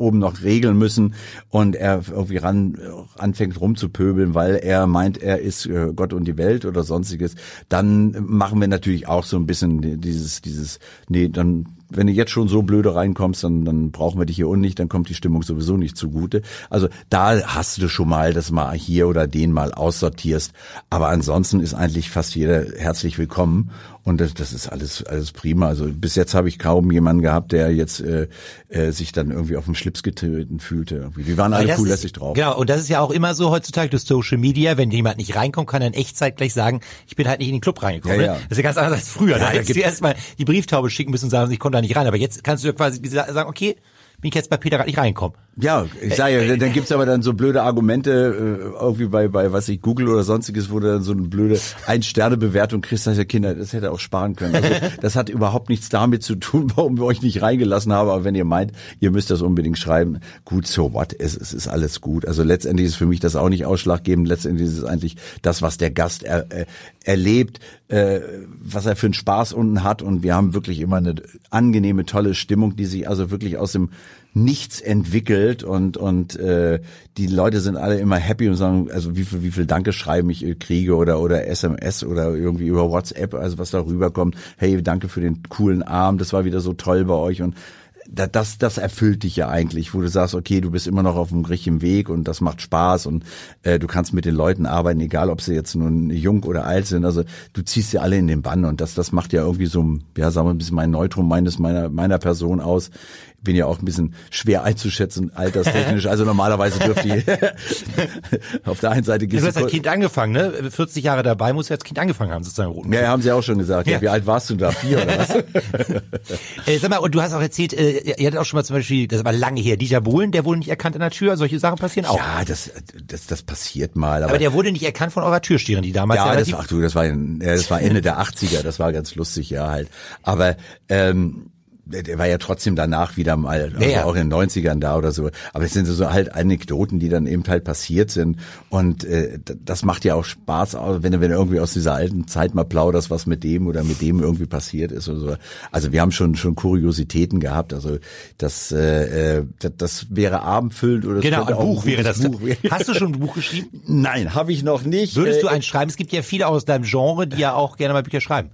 S3: oben noch regeln müssen und er irgendwie ran anfängt rumzupöbeln, weil er meint, er ist äh, Gott und die Welt oder sonstiges, dann machen wir natürlich auch so ein bisschen dieses dieses nee, dann wenn du jetzt schon so blöde reinkommst, dann, dann brauchen wir dich hier unten nicht, dann kommt die Stimmung sowieso nicht zugute. Also da hast du schon mal, dass mal hier oder den mal aussortierst. Aber ansonsten ist eigentlich fast jeder herzlich willkommen. Und das, das ist alles, alles prima. Also bis jetzt habe ich kaum jemanden gehabt, der jetzt äh, äh, sich dann irgendwie auf den Schlips getreten fühlte. Die waren alle cool lässig drauf.
S2: Genau, und das ist ja auch immer so heutzutage durch Social Media, wenn jemand nicht reinkommt, kann er in Echtzeit gleich sagen, ich bin halt nicht in den Club reingekommen. Ja, ja. Das ist ja ganz anders als früher. Ja, da hättest du erstmal die Brieftaube schicken müssen und sagen, ich konnte nicht rein. Aber jetzt kannst du ja quasi sagen, okay, bin ich jetzt bei Peter gerade nicht reinkommen.
S3: Ja, ich sage ja, dann gibt's aber dann so blöde Argumente, äh, irgendwie bei, bei was ich Google oder sonstiges, wo du dann so eine blöde Ein-Sterne-Bewertung kriegst, das ja Kinder, das hätte auch sparen können. Also, das hat überhaupt nichts damit zu tun, warum wir euch nicht reingelassen haben, aber wenn ihr meint, ihr müsst das unbedingt schreiben, gut, so what, es, es ist alles gut. Also letztendlich ist für mich das auch nicht ausschlaggebend, letztendlich ist es eigentlich das, was der Gast er, er, erlebt, äh, was er für einen Spaß unten hat und wir haben wirklich immer eine angenehme, tolle Stimmung, die sich also wirklich aus dem nichts entwickelt und und äh, die Leute sind alle immer happy und sagen, also wie viel wie viel Dankeschreiben ich äh, kriege oder oder SMS oder irgendwie über WhatsApp, also was da rüberkommt. Hey, danke für den coolen Abend, das war wieder so toll bei euch und das, das erfüllt dich ja eigentlich, wo du sagst, okay, du bist immer noch auf dem richtigen Weg und das macht Spaß und äh, du kannst mit den Leuten arbeiten, egal ob sie jetzt nun jung oder alt sind. Also du ziehst sie alle in den Bann und das, das macht ja irgendwie so, ja, sagen wir ein bisschen mein Neutrum meines meiner meiner Person aus bin ja auch ein bisschen schwer einzuschätzen, alterstechnisch. Also normalerweise dürfte ich auf der einen Seite
S2: Du hast als Kind angefangen, ne? 40 Jahre dabei muss ja als Kind angefangen haben, sozusagen.
S3: Roten ja, haben sie auch schon gesagt. Ja. ja. wie alt warst du da? Vier oder was?
S2: äh, sag mal, und du hast auch erzählt, äh, ihr hattet auch schon mal zum Beispiel, das war lange her, Dieter Bohlen, der wurde nicht erkannt an der Tür. Solche Sachen passieren auch.
S3: Ja, das, das, das passiert mal.
S2: Aber, aber der wurde nicht erkannt von eurer Türsteherin, die damals
S3: ja, das, ach du, das war, das war Ende der 80er, das war ganz lustig, ja halt. Aber ähm, der war ja trotzdem danach wieder mal, also ja, auch in den 90ern da oder so. Aber es sind so halt Anekdoten, die dann eben halt passiert sind. Und äh, das macht ja auch Spaß, wenn du, wenn du irgendwie aus dieser alten Zeit mal plauderst, was mit dem oder mit dem irgendwie passiert ist oder so. Also wir haben schon schon Kuriositäten gehabt. Also das, äh, äh das, das wäre abendfüllend oder
S2: genau, ein Buch wäre das. Buch. Hast du schon ein Buch geschrieben?
S3: Nein, habe ich noch nicht.
S2: Würdest du äh, eins schreiben? Es gibt ja viele aus deinem Genre, die ja auch gerne mal Bücher schreiben.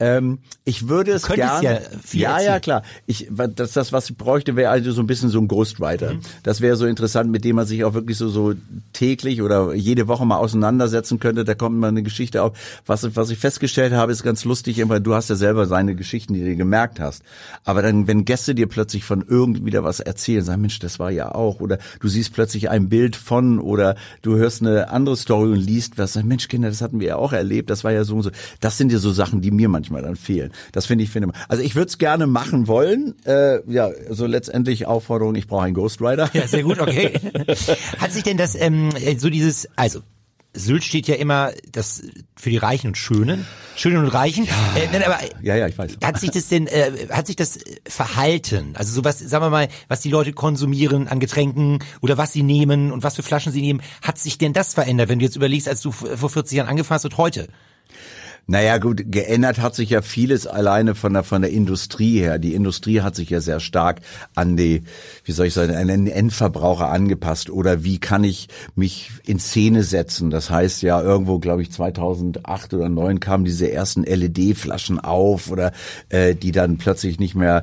S3: Ähm, ich würde es gerne. Ja, ja, ja, klar. Ich, das, das, was ich bräuchte, wäre also so ein bisschen so ein Ghostwriter. Mhm. Das wäre so interessant, mit dem man sich auch wirklich so, so täglich oder jede Woche mal auseinandersetzen könnte. Da kommt mal eine Geschichte auf. Was, was ich festgestellt habe, ist ganz lustig, weil du hast ja selber seine Geschichten, die du gemerkt hast. Aber dann, wenn Gäste dir plötzlich von irgendwie wieder was erzählen, sagen, Mensch, das war ja auch. Oder du siehst plötzlich ein Bild von oder du hörst eine andere Story und liest was. Mensch, Kinder, das hatten wir ja auch erlebt. Das war ja so und so. Das sind ja so Sachen, die mir manchmal manchmal dann fehlen. Das finde ich, finde Also ich würde es gerne machen wollen. Äh, ja, so letztendlich Aufforderung, ich brauche einen Ghostwriter.
S2: Ja, sehr gut, okay. Hat sich denn das, ähm, so dieses, also Sylt steht ja immer das für die Reichen und Schönen, Schönen und Reichen.
S3: Ja, äh, nein, aber ja, ja, ich weiß.
S2: Hat sich das denn, äh, hat sich das Verhalten, also so was, sagen wir mal, was die Leute konsumieren an Getränken oder was sie nehmen und was für Flaschen sie nehmen, hat sich denn das verändert, wenn du jetzt überlegst, als du vor 40 Jahren angefangen hast und heute?
S3: Naja, gut, geändert hat sich ja vieles alleine von der, von der Industrie her. Die Industrie hat sich ja sehr stark an die, wie soll ich sagen, an den Endverbraucher angepasst. Oder wie kann ich mich in Szene setzen? Das heißt ja, irgendwo, glaube ich, 2008 oder 2009 kamen diese ersten LED-Flaschen auf oder äh, die dann plötzlich nicht mehr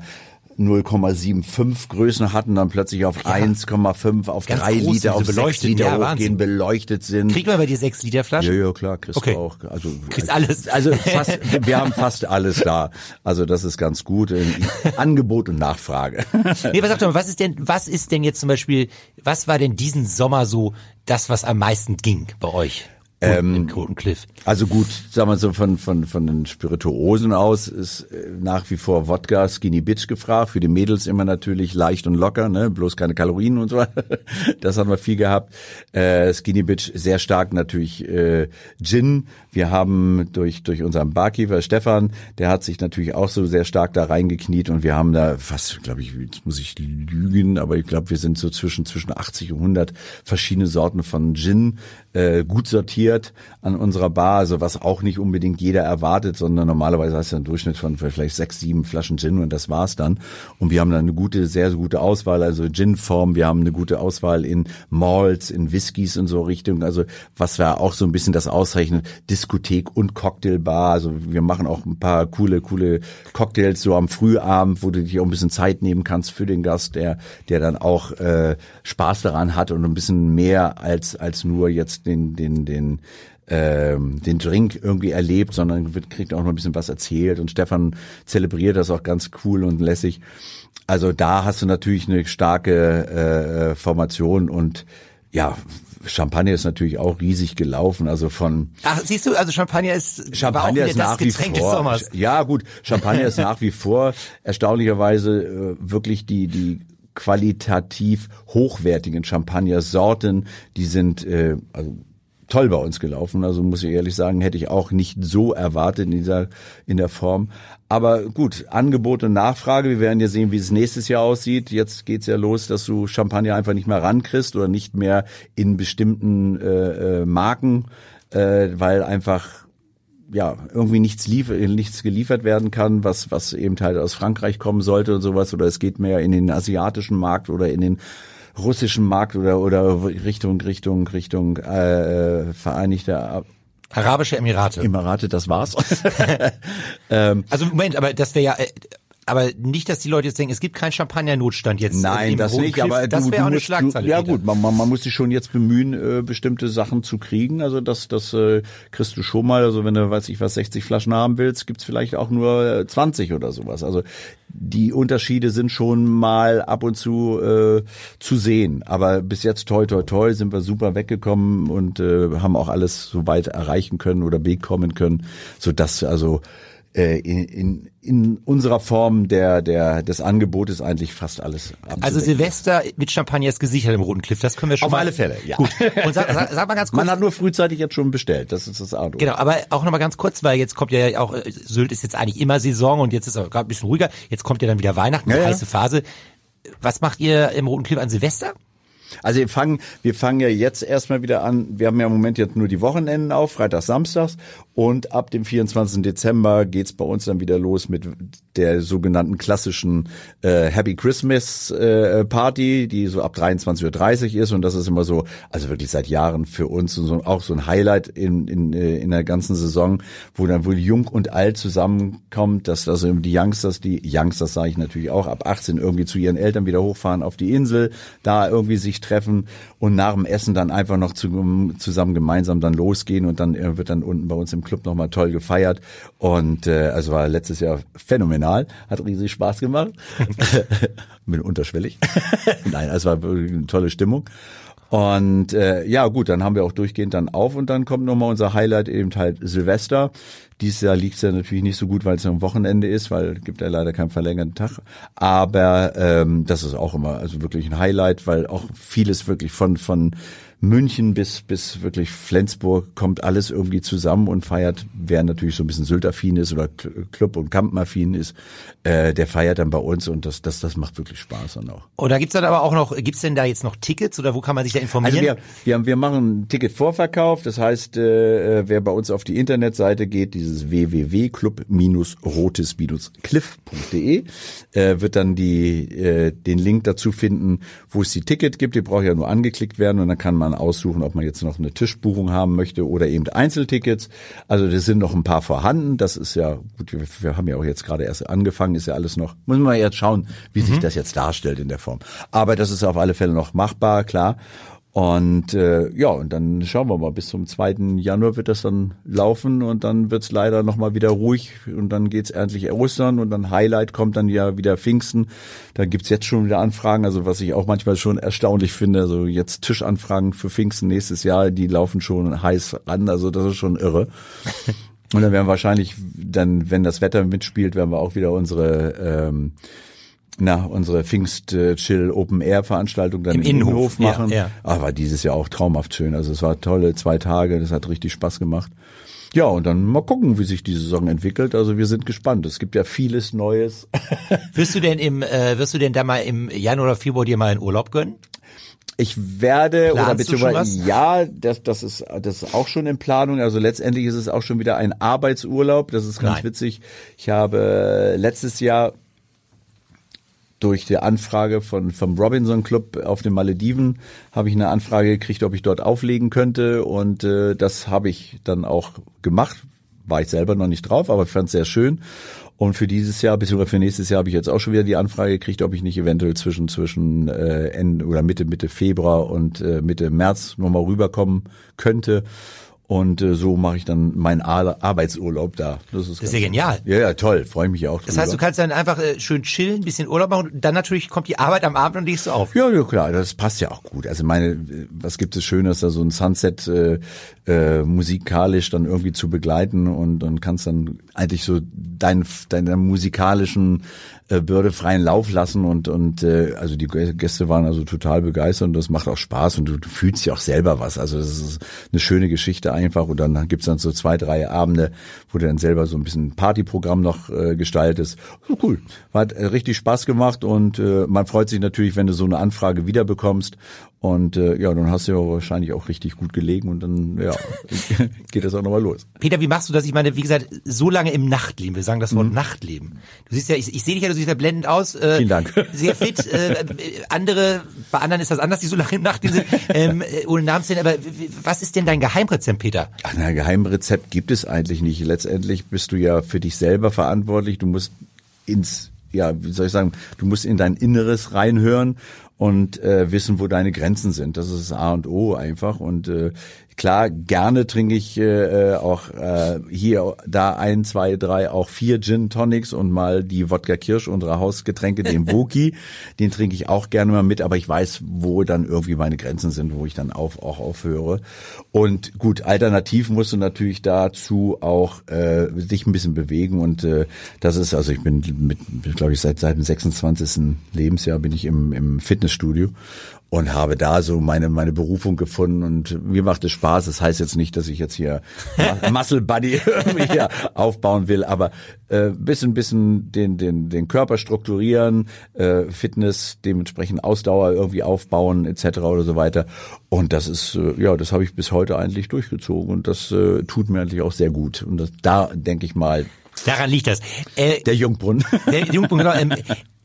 S3: 0,75 Größen hatten, dann plötzlich auf ja. 1,5, auf Ganz 3 Liter, auf 6 Liter ja, hochgehen, Wahnsinn. beleuchtet sind.
S2: Kriegt man bei dir 6 Liter Flaschen?
S3: Ja, ja, klar, kriegst okay. du auch. Also,
S2: kriegst alles.
S3: Also fast, wir haben fast alles da. Also das ist ganz gut. Angebot und Nachfrage.
S2: Nee, was sagt mal, was ist denn, was ist denn jetzt zum Beispiel, was war denn diesen Sommer so das, was am meisten ging bei euch? Ähm, im Cliff.
S3: Also gut, sagen wir so von von von den Spirituosen aus ist äh, nach wie vor Wodka Skinny Bitch gefragt. Für die Mädels immer natürlich leicht und locker, ne, bloß keine Kalorien und so. das haben wir viel gehabt. Äh, Skinny Bitch sehr stark natürlich äh, Gin. Wir haben durch durch unseren Barkeeper Stefan, der hat sich natürlich auch so sehr stark da reingekniet und wir haben da was, glaube ich, jetzt muss ich lügen, aber ich glaube, wir sind so zwischen zwischen 80 und 100 verschiedene Sorten von Gin äh, gut sortiert an unserer Bar, also was auch nicht unbedingt jeder erwartet, sondern normalerweise hast du einen Durchschnitt von vielleicht sechs, sieben Flaschen Gin und das war's dann. Und wir haben dann eine gute, sehr, sehr gute Auswahl, also Gin-Form, wir haben eine gute Auswahl in Malts, in Whiskys und so Richtung, also was wir auch so ein bisschen das auszeichnet, Diskothek und Cocktailbar, also wir machen auch ein paar coole, coole Cocktails so am Frühabend, wo du dich auch ein bisschen Zeit nehmen kannst für den Gast, der, der dann auch äh, Spaß daran hat und ein bisschen mehr als, als nur jetzt den, den, den, ähm, den Drink irgendwie erlebt, sondern wird, kriegt auch noch ein bisschen was erzählt. Und Stefan zelebriert das auch ganz cool und lässig. Also da hast du natürlich eine starke äh, Formation und ja, Champagner ist natürlich auch riesig gelaufen, also von
S2: Ach, siehst du, also Champagner ist
S3: Champagner ist nach wie vor. Ja, gut, Champagner ist nach wie vor erstaunlicherweise äh, wirklich die die qualitativ hochwertigen Champagner-Sorten, die sind äh, also toll bei uns gelaufen. Also muss ich ehrlich sagen, hätte ich auch nicht so erwartet in dieser in der Form. Aber gut, Angebot und Nachfrage. Wir werden ja sehen, wie es nächstes Jahr aussieht. Jetzt geht's ja los, dass du Champagner einfach nicht mehr rankriegst oder nicht mehr in bestimmten äh, äh, Marken, äh, weil einfach ja, irgendwie nichts, liefer, nichts geliefert werden kann, was, was eben halt aus Frankreich kommen sollte und sowas, oder es geht mehr in den asiatischen Markt oder in den russischen Markt oder, oder Richtung, Richtung, Richtung, äh, Vereinigte
S2: Arabische Emirate.
S3: Emirate, das war's.
S2: ähm, also Moment, aber das wäre ja, äh, aber nicht, dass die Leute jetzt denken, es gibt keinen Champagner-Notstand jetzt.
S3: Nein, das nicht, aber
S2: das wäre auch eine Schlagzeile.
S3: Ja wieder. gut, man, man, man muss sich schon jetzt bemühen, äh, bestimmte Sachen zu kriegen. Also das, das äh, kriegst du schon mal. Also wenn du, weiß ich was, 60 Flaschen haben willst, gibt's vielleicht auch nur 20 oder sowas. Also die Unterschiede sind schon mal ab und zu äh, zu sehen. Aber bis jetzt toi toi toi sind wir super weggekommen und äh, haben auch alles so weit erreichen können oder bekommen können, so dass also äh, in, in, in unserer Form der, der, des Angebotes eigentlich fast alles
S2: Also Silvester mit Champagner ist gesichert im Roten Cliff, das können wir schon
S3: Auf
S2: mal.
S3: alle Fälle, ja.
S2: Gut. Und sag, sag, sag mal ganz kurz.
S3: Man hat nur frühzeitig jetzt schon bestellt, das ist das Auto.
S2: Genau, aber auch nochmal ganz kurz, weil jetzt kommt ja auch, äh, Sylt ist jetzt eigentlich immer Saison und jetzt ist es gerade ein bisschen ruhiger, jetzt kommt ja dann wieder Weihnachten, eine
S3: ja,
S2: heiße Phase. Was macht ihr im Roten Cliff an Silvester?
S3: Also wir fangen, wir fangen ja jetzt erstmal wieder an. Wir haben ja im Moment jetzt nur die Wochenenden auf, Freitags, Samstags. Und ab dem 24. Dezember geht's bei uns dann wieder los mit der sogenannten klassischen äh, Happy Christmas äh, Party, die so ab 23.30 Uhr ist. Und das ist immer so, also wirklich seit Jahren für uns so, auch so ein Highlight in, in, äh, in der ganzen Saison, wo dann wohl jung und alt zusammenkommt, dass also die Youngsters, die Youngsters sage ich natürlich auch, ab 18 irgendwie zu ihren Eltern wieder hochfahren auf die Insel, da irgendwie sich treffen und nach dem Essen dann einfach noch zu, zusammen gemeinsam dann losgehen und dann äh, wird dann unten bei uns im Club nochmal toll gefeiert. Und äh, also war letztes Jahr phänomenal, hat riesig Spaß gemacht. Bin unterschwellig. Nein, es war eine tolle Stimmung. Und äh, ja gut, dann haben wir auch durchgehend dann auf und dann kommt nochmal unser Highlight eben halt Silvester. Dieses Jahr liegt es ja natürlich nicht so gut, weil es am Wochenende ist, weil gibt ja leider keinen verlängerten Tag. Aber ähm, das ist auch immer also wirklich ein Highlight, weil auch vieles wirklich von von München bis, bis wirklich Flensburg kommt alles irgendwie zusammen und feiert, wer natürlich so ein bisschen Sylt-affin ist oder Club- und Kampen-affin ist, äh, der feiert dann bei uns und das, das, das macht wirklich Spaß dann auch.
S2: Oder gibt's dann aber auch noch, gibt's denn da jetzt noch Tickets oder wo kann man sich da informieren?
S3: Also wir, wir, haben, wir machen einen Ticketvorverkauf, das heißt, äh, wer bei uns auf die Internetseite geht, dieses www.club-rotes-cliff.de, äh, wird dann die, äh, den Link dazu finden, wo es die Ticket gibt, die braucht ja nur angeklickt werden und dann kann man man aussuchen, ob man jetzt noch eine Tischbuchung haben möchte oder eben Einzeltickets. Also das sind noch ein paar vorhanden. Das ist ja gut. Wir, wir haben ja auch jetzt gerade erst angefangen. Ist ja alles noch. Muss man jetzt schauen, wie mhm. sich das jetzt darstellt in der Form. Aber das ist auf alle Fälle noch machbar, klar. Und äh, ja, und dann schauen wir mal, bis zum 2. Januar wird das dann laufen und dann wird's leider nochmal wieder ruhig und dann geht's endlich Ostern und dann Highlight kommt dann ja wieder Pfingsten. Da gibt's jetzt schon wieder Anfragen, also was ich auch manchmal schon erstaunlich finde, also jetzt Tischanfragen für Pfingsten nächstes Jahr, die laufen schon heiß an, also das ist schon irre. Und dann werden wahrscheinlich dann, wenn das Wetter mitspielt, werden wir auch wieder unsere ähm, na, unsere Pfingst äh, Chill Open Air Veranstaltung dann
S2: Im
S3: im
S2: Innenhof,
S3: Innenhof machen.
S2: ja, ja.
S3: Aber dieses Jahr auch traumhaft schön. Also es war tolle zwei Tage, das hat richtig Spaß gemacht. Ja, und dann mal gucken, wie sich die Saison entwickelt. Also wir sind gespannt. Es gibt ja vieles Neues.
S2: Wirst du denn im, äh, wirst du denn da mal im Januar oder Februar dir mal einen Urlaub gönnen?
S3: Ich werde
S2: Planst
S3: oder beziehungsweise ja, das, das ist das ist auch schon in Planung. Also letztendlich ist es auch schon wieder ein Arbeitsurlaub. Das ist ganz
S2: Nein.
S3: witzig. Ich habe letztes Jahr durch die Anfrage von vom Robinson Club auf den Malediven habe ich eine Anfrage gekriegt, ob ich dort auflegen könnte und äh, das habe ich dann auch gemacht. War ich selber noch nicht drauf, aber ich fand es sehr schön. Und für dieses Jahr, beziehungsweise für nächstes Jahr habe ich jetzt auch schon wieder die Anfrage gekriegt, ob ich nicht eventuell zwischen zwischen äh, Ende oder Mitte Mitte Februar und äh, Mitte März nochmal rüberkommen könnte. Und äh, so mache ich dann meinen Ar Arbeitsurlaub da. Das ist,
S2: Das ist ja genial.
S3: Ja, ja, toll. Freue ich mich auch
S2: Das heißt, du kannst dann einfach äh, schön chillen, ein bisschen Urlaub machen und dann natürlich kommt die Arbeit am Abend und legst du auf.
S3: Ja, ja, klar, das passt ja auch gut. Also meine, was gibt es Schönes, da so ein Sunset äh, äh, musikalisch dann irgendwie zu begleiten und und kannst dann eigentlich so dein, deiner musikalischen äh, Bürde freien Lauf lassen und und äh, also die Gäste waren also total begeistert und das macht auch Spaß und du, du fühlst ja auch selber was. Also das ist eine schöne Geschichte einfach und dann gibt's dann so zwei, drei Abende, wo du dann selber so ein bisschen Partyprogramm noch äh, gestaltest. Cool. Hat äh, richtig Spaß gemacht und äh, man freut sich natürlich, wenn du so eine Anfrage wieder bekommst und äh, ja, dann hast du ja wahrscheinlich auch richtig gut gelegen und dann ja, geht das auch nochmal los.
S2: Peter, wie machst du das? Ich meine, wie gesagt, so lange im Nachtleben. Wir sagen das
S3: Mhm.
S2: Wort Nachtleben. Du siehst ja, ich, ich sehe dich ja, du siehst ja blendend aus. Äh,
S3: Vielen Dank.
S2: Sehr fit. Äh, andere, bei anderen ist das anders, die so lange im Nachtleben sind. Ähm, äh, ohne Namen zu nennen. Aber was ist denn dein Geheimrezept, Peter?
S3: Ach, na, Geheimrezept gibt es eigentlich nicht. Letztendlich bist du ja für dich selber verantwortlich. Du musst ins, ja, wie soll ich sagen, du musst in dein Inneres reinhören und äh, wissen, wo deine Grenzen sind. Das ist das A und O einfach. Und äh, klar, gerne trinke ich äh, auch äh, hier, da ein, zwei, drei, auch vier Gin Tonics und mal die Wodka Kirsch, unsere Hausgetränke, den Woki. den trinke ich auch gerne mal mit, aber ich weiß, wo dann irgendwie meine Grenzen sind, wo ich dann auf, auch aufhöre. Und gut, alternativ musst du natürlich dazu auch äh, dich ein bisschen bewegen und äh, das ist, also ich bin mit, glaube ich, seit seit dem 26. Lebensjahr bin ich im, im Fitnessstudio und habe da so meine meine Berufung gefunden und mir macht es Spaß. Das heißt jetzt nicht, dass ich jetzt hier Mu- Muscle Buddy hier aufbauen will, aber äh, bisschen bisschen den den den Körper strukturieren, äh, Fitness dementsprechend Ausdauer irgendwie aufbauen etc. oder so weiter. Und das ist äh, ja, das habe ich bis heute eigentlich durchgezogen und das äh, tut mir eigentlich auch sehr gut. Und das, da denke ich mal
S2: Daran liegt das. Äh,
S3: der Jungbrunnen.
S2: der Jugendpunkt, genau. Ähm,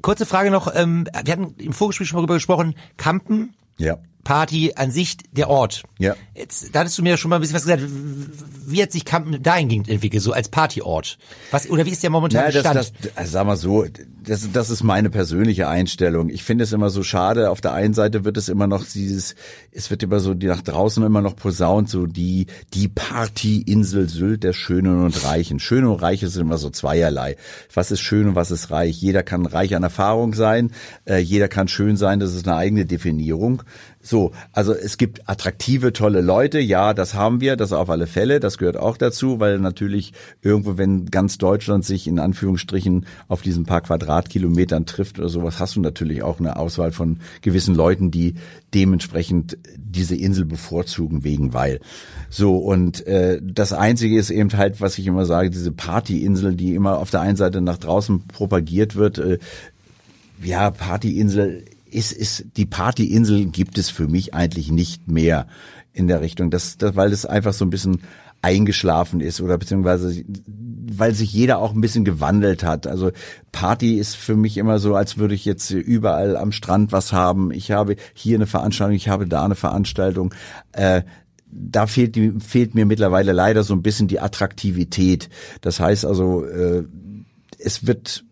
S2: kurze Frage noch. Ähm, wir hatten im Vorgespräch schon mal darüber gesprochen. Kampen,
S3: ja.
S2: Party an sich, der Ort.
S3: Ja.
S2: Jetzt, da hattest du mir schon mal ein bisschen was gesagt. Wie hat sich Kampen dahingehend entwickelt, so als Partyort? Was, oder wie ist der momentane
S3: Ja, das,
S2: Stand?
S3: das, also sag mal so, das, das ist meine persönliche Einstellung. Ich finde es immer so schade. Auf der einen Seite wird es immer noch dieses, es wird immer so die nach draußen immer noch posaunt, so die die Partyinsel Sylt der Schönen und Reichen. Schöne und Reiche sind immer so zweierlei. Was ist schön und was ist reich? Jeder kann reich an Erfahrung sein, äh, jeder kann schön sein. Das ist eine eigene Definierung. So, also es gibt attraktive, tolle Leute, ja, das haben wir, das auf alle Fälle, das gehört auch dazu, weil natürlich irgendwo, wenn ganz Deutschland sich in Anführungsstrichen auf diesen paar Quadratkilometern trifft oder sowas, hast du natürlich auch eine Auswahl von gewissen Leuten, die dementsprechend diese Insel bevorzugen wegen weil. So, und äh, das Einzige ist eben halt, was ich immer sage, diese Partyinsel, die immer auf der einen Seite nach draußen propagiert wird, äh, ja, Partyinsel ist, ist, die Partyinsel gibt es für mich eigentlich nicht mehr in der Richtung, das, das, weil es einfach so ein bisschen eingeschlafen ist oder beziehungsweise weil sich jeder auch ein bisschen gewandelt hat. Also Party ist für mich immer so, als würde ich jetzt überall am Strand was haben. Ich habe hier eine Veranstaltung, ich habe da eine Veranstaltung. Äh, da fehlt, die, fehlt mir mittlerweile leider so ein bisschen die Attraktivität. Das heißt also, äh, es wird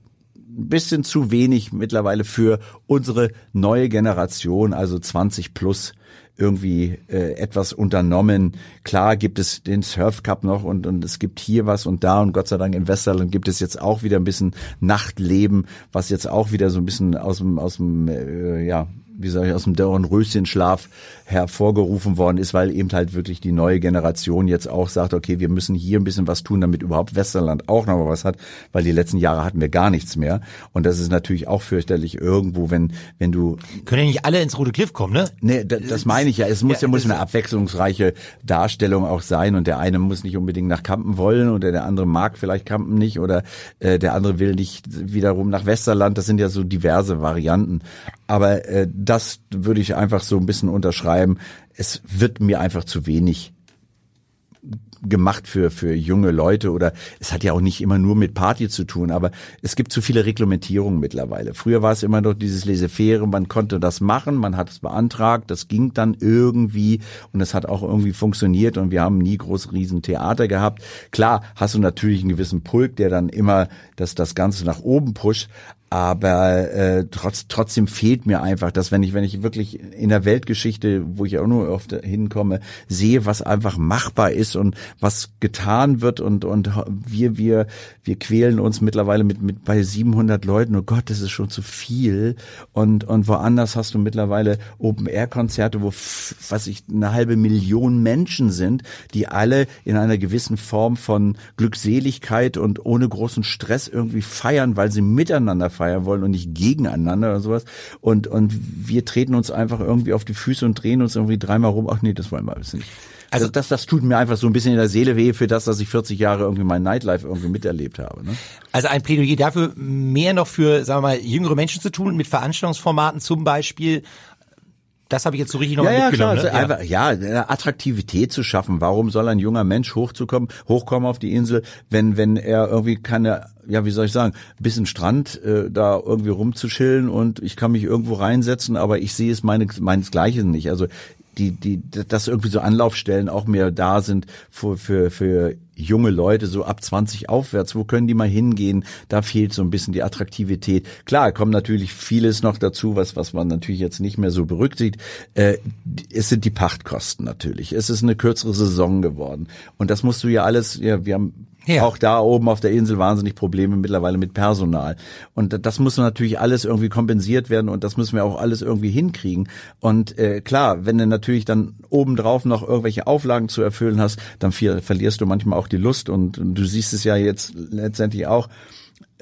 S3: ein bisschen zu wenig mittlerweile für unsere neue Generation, also 20 plus, irgendwie äh, etwas unternommen. Klar gibt es den Surf Cup noch und, und es gibt hier was und da und Gott sei Dank in Westerland gibt es jetzt auch wieder ein bisschen Nachtleben, was jetzt auch wieder so ein bisschen aus dem, aus dem äh, ja, wie sage ich, aus dem Dornröschenschlaf hervorgerufen worden ist, weil eben halt wirklich die neue Generation jetzt auch sagt, okay, wir müssen hier ein bisschen was tun, damit überhaupt Westerland auch noch mal was hat, weil die letzten Jahre hatten wir gar nichts mehr. Und das ist natürlich auch fürchterlich irgendwo, wenn, wenn du.
S2: Können ja nicht alle ins Rote Cliff kommen, ne?
S3: Nee, das, das meine ich ja. Es muss ja, ja muss eine abwechslungsreiche Darstellung auch sein und der eine muss nicht unbedingt nach Kampen wollen oder der andere mag vielleicht Kampen nicht oder äh, der andere will nicht wiederum nach Westerland. Das sind ja so diverse Varianten. Aber äh, das würde ich einfach so ein bisschen unterschreiben. Es wird mir einfach zu wenig gemacht für, für junge Leute oder es hat ja auch nicht immer nur mit Party zu tun, aber es gibt zu viele Reglementierungen mittlerweile. Früher war es immer noch dieses Laissez-faire, man konnte das machen, man hat es beantragt, das ging dann irgendwie und es hat auch irgendwie funktioniert und wir haben nie groß riesen Theater gehabt. Klar, hast du natürlich einen gewissen Pulk, der dann immer das, das Ganze nach oben pusht, aber äh, trotz, trotzdem fehlt mir einfach, dass wenn ich wenn ich wirklich in der Weltgeschichte, wo ich auch nur oft hinkomme, sehe, was einfach machbar ist und was getan wird und und wir wir wir quälen uns mittlerweile mit mit bei 700 Leuten. Oh Gott, das ist schon zu viel und und woanders hast du mittlerweile Open Air Konzerte, wo was ich eine halbe Million Menschen sind, die alle in einer gewissen Form von Glückseligkeit und ohne großen Stress irgendwie feiern, weil sie miteinander feiern wollen und nicht gegeneinander oder sowas. Und, und wir treten uns einfach irgendwie auf die Füße und drehen uns irgendwie dreimal rum. Ach nee, das wollen wir alles nicht. Also das, das, das tut mir einfach so ein bisschen in der Seele weh für das, dass ich 40 Jahre irgendwie mein Nightlife irgendwie miterlebt habe. Ne?
S2: Also ein Plädoyer dafür, mehr noch für, sagen wir mal, jüngere Menschen zu tun, mit Veranstaltungsformaten zum Beispiel, das habe ich jetzt so richtig nochmal
S3: ja,
S2: mitgenommen.
S3: Ja,
S2: klar,
S3: ne? also ja. Einfach, ja, Attraktivität zu schaffen. Warum soll ein junger Mensch hochzukommen, hochkommen auf die Insel, wenn wenn er irgendwie keine, ja, wie soll ich sagen, bisschen Strand äh, da irgendwie rumzuschillen und ich kann mich irgendwo reinsetzen, aber ich sehe es meine, meinesgleichen nicht. Also die, die, dass irgendwie so Anlaufstellen auch mehr da sind für, für, für junge Leute, so ab 20 aufwärts, wo können die mal hingehen? Da fehlt so ein bisschen die Attraktivität. Klar, kommt natürlich vieles noch dazu, was, was man natürlich jetzt nicht mehr so berücksichtigt. Äh, es sind die Pachtkosten natürlich. Es ist eine kürzere Saison geworden. Und das musst du ja alles, ja, wir haben ja. Auch da oben auf der Insel wahnsinnig Probleme mittlerweile mit Personal. Und das muss natürlich alles irgendwie kompensiert werden und das müssen wir auch alles irgendwie hinkriegen. Und äh, klar, wenn du natürlich dann obendrauf noch irgendwelche Auflagen zu erfüllen hast, dann verlierst du manchmal auch die Lust und, und du siehst es ja jetzt letztendlich auch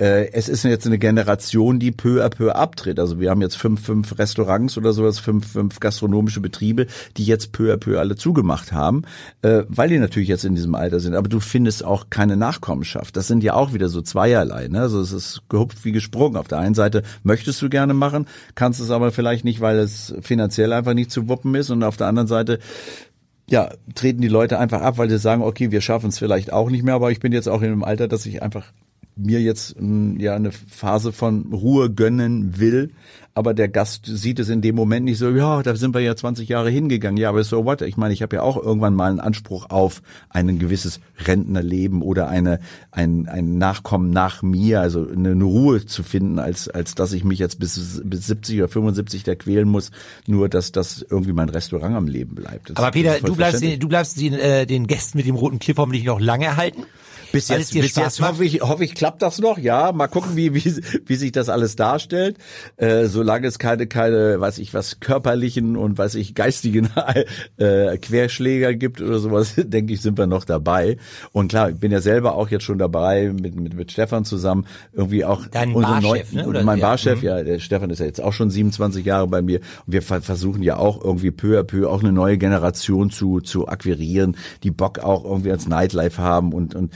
S3: es ist jetzt eine Generation, die peu à peu abtritt. Also wir haben jetzt fünf, fünf Restaurants oder sowas, fünf, fünf gastronomische Betriebe, die jetzt peu à peu alle zugemacht haben, äh, weil die natürlich jetzt in diesem Alter sind. Aber du findest auch keine Nachkommenschaft. Das sind ja auch wieder so zweierlei. Ne? Also es ist gehupft wie gesprungen. Auf der einen Seite möchtest du gerne machen, kannst es aber vielleicht nicht, weil es finanziell einfach nicht zu wuppen ist. Und auf der anderen Seite ja, treten die Leute einfach ab, weil sie sagen, okay, wir schaffen es vielleicht auch nicht mehr, aber ich bin jetzt auch in einem Alter, dass ich einfach mir jetzt ja eine Phase von Ruhe gönnen will, aber der Gast sieht es in dem Moment nicht so, ja, da sind wir ja 20 Jahre hingegangen. Ja, aber so what? Ich meine, ich habe ja auch irgendwann mal einen Anspruch auf ein gewisses Rentnerleben oder eine ein, ein Nachkommen nach mir, also eine, eine Ruhe zu finden, als als dass ich mich jetzt bis bis 70 oder 75 da quälen muss, nur dass das irgendwie mein Restaurant am Leben bleibt.
S2: Das aber Peter, du bleibst du bleibst den, äh, den Gästen mit dem roten Cliff hoffentlich noch lange erhalten.
S3: Bis jetzt, bis jetzt hoffe ich, hoffe ich, klappt das noch. Ja, mal gucken, wie, wie, wie sich das alles darstellt. Äh, solange es keine, keine, weiß ich was, körperlichen und weiß ich, geistigen äh, Querschläger gibt oder sowas, denke ich, sind wir noch dabei. Und klar, ich bin ja selber auch jetzt schon dabei mit, mit, mit Stefan zusammen, irgendwie auch
S2: Dein Barchef,
S3: ne? Oder mein ja. Barchef, mhm. ja, der Stefan ist ja jetzt auch schon 27 Jahre bei mir. Und wir versuchen ja auch irgendwie peu à peu auch eine neue Generation zu, zu akquirieren, die Bock auch irgendwie als Nightlife haben und, und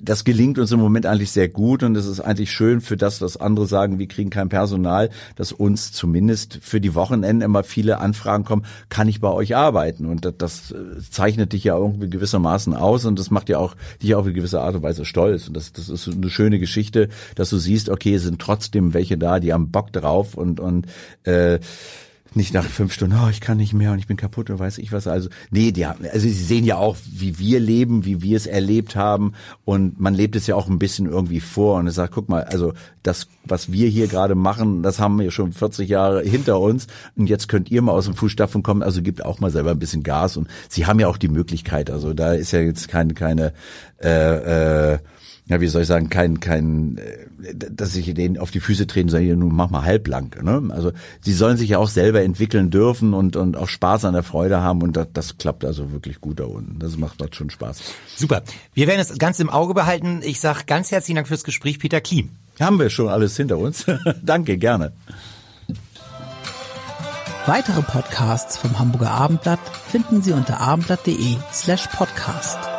S3: das gelingt uns im Moment eigentlich sehr gut und es ist eigentlich schön für das, was andere sagen, wir kriegen kein Personal, dass uns zumindest für die Wochenenden immer viele Anfragen kommen, kann ich bei euch arbeiten? Und das, das äh, zeichnet dich ja irgendwie gewissermaßen aus und das macht ja auch dich auf eine gewisse Art und Weise stolz. Und das, das ist eine schöne Geschichte, dass du siehst, okay, es sind trotzdem welche da, die haben Bock drauf und, und äh, nicht nach fünf Stunden, oh, ich kann nicht mehr und ich bin kaputt und weiß ich was. Also, nee, die haben, also sie sehen ja auch, wie wir leben, wie wir es erlebt haben und man lebt es ja auch ein bisschen irgendwie vor und sagt, guck mal, also das, was wir hier gerade machen, das haben wir schon 40 Jahre hinter uns und jetzt könnt ihr mal aus dem Fußstapfen kommen, also gibt auch mal selber ein bisschen Gas und sie haben ja auch die Möglichkeit, also da ist ja jetzt keine, keine, äh, äh, ja, wie soll ich sagen, kein, kein, äh, dass ich denen auf die Füße treten soll, nun mach mal halblang. Ne? Also sie sollen sich ja auch selber entwickeln dürfen und, und auch Spaß an der Freude haben und das, das klappt also wirklich gut da unten. Das macht, macht schon Spaß.
S2: Super. Wir werden es ganz im Auge behalten. Ich sage ganz herzlichen Dank fürs Gespräch, Peter Klim.
S3: Haben wir schon alles hinter uns. Danke, gerne.
S1: Weitere Podcasts vom Hamburger Abendblatt finden Sie unter abendblatt.de slash podcast.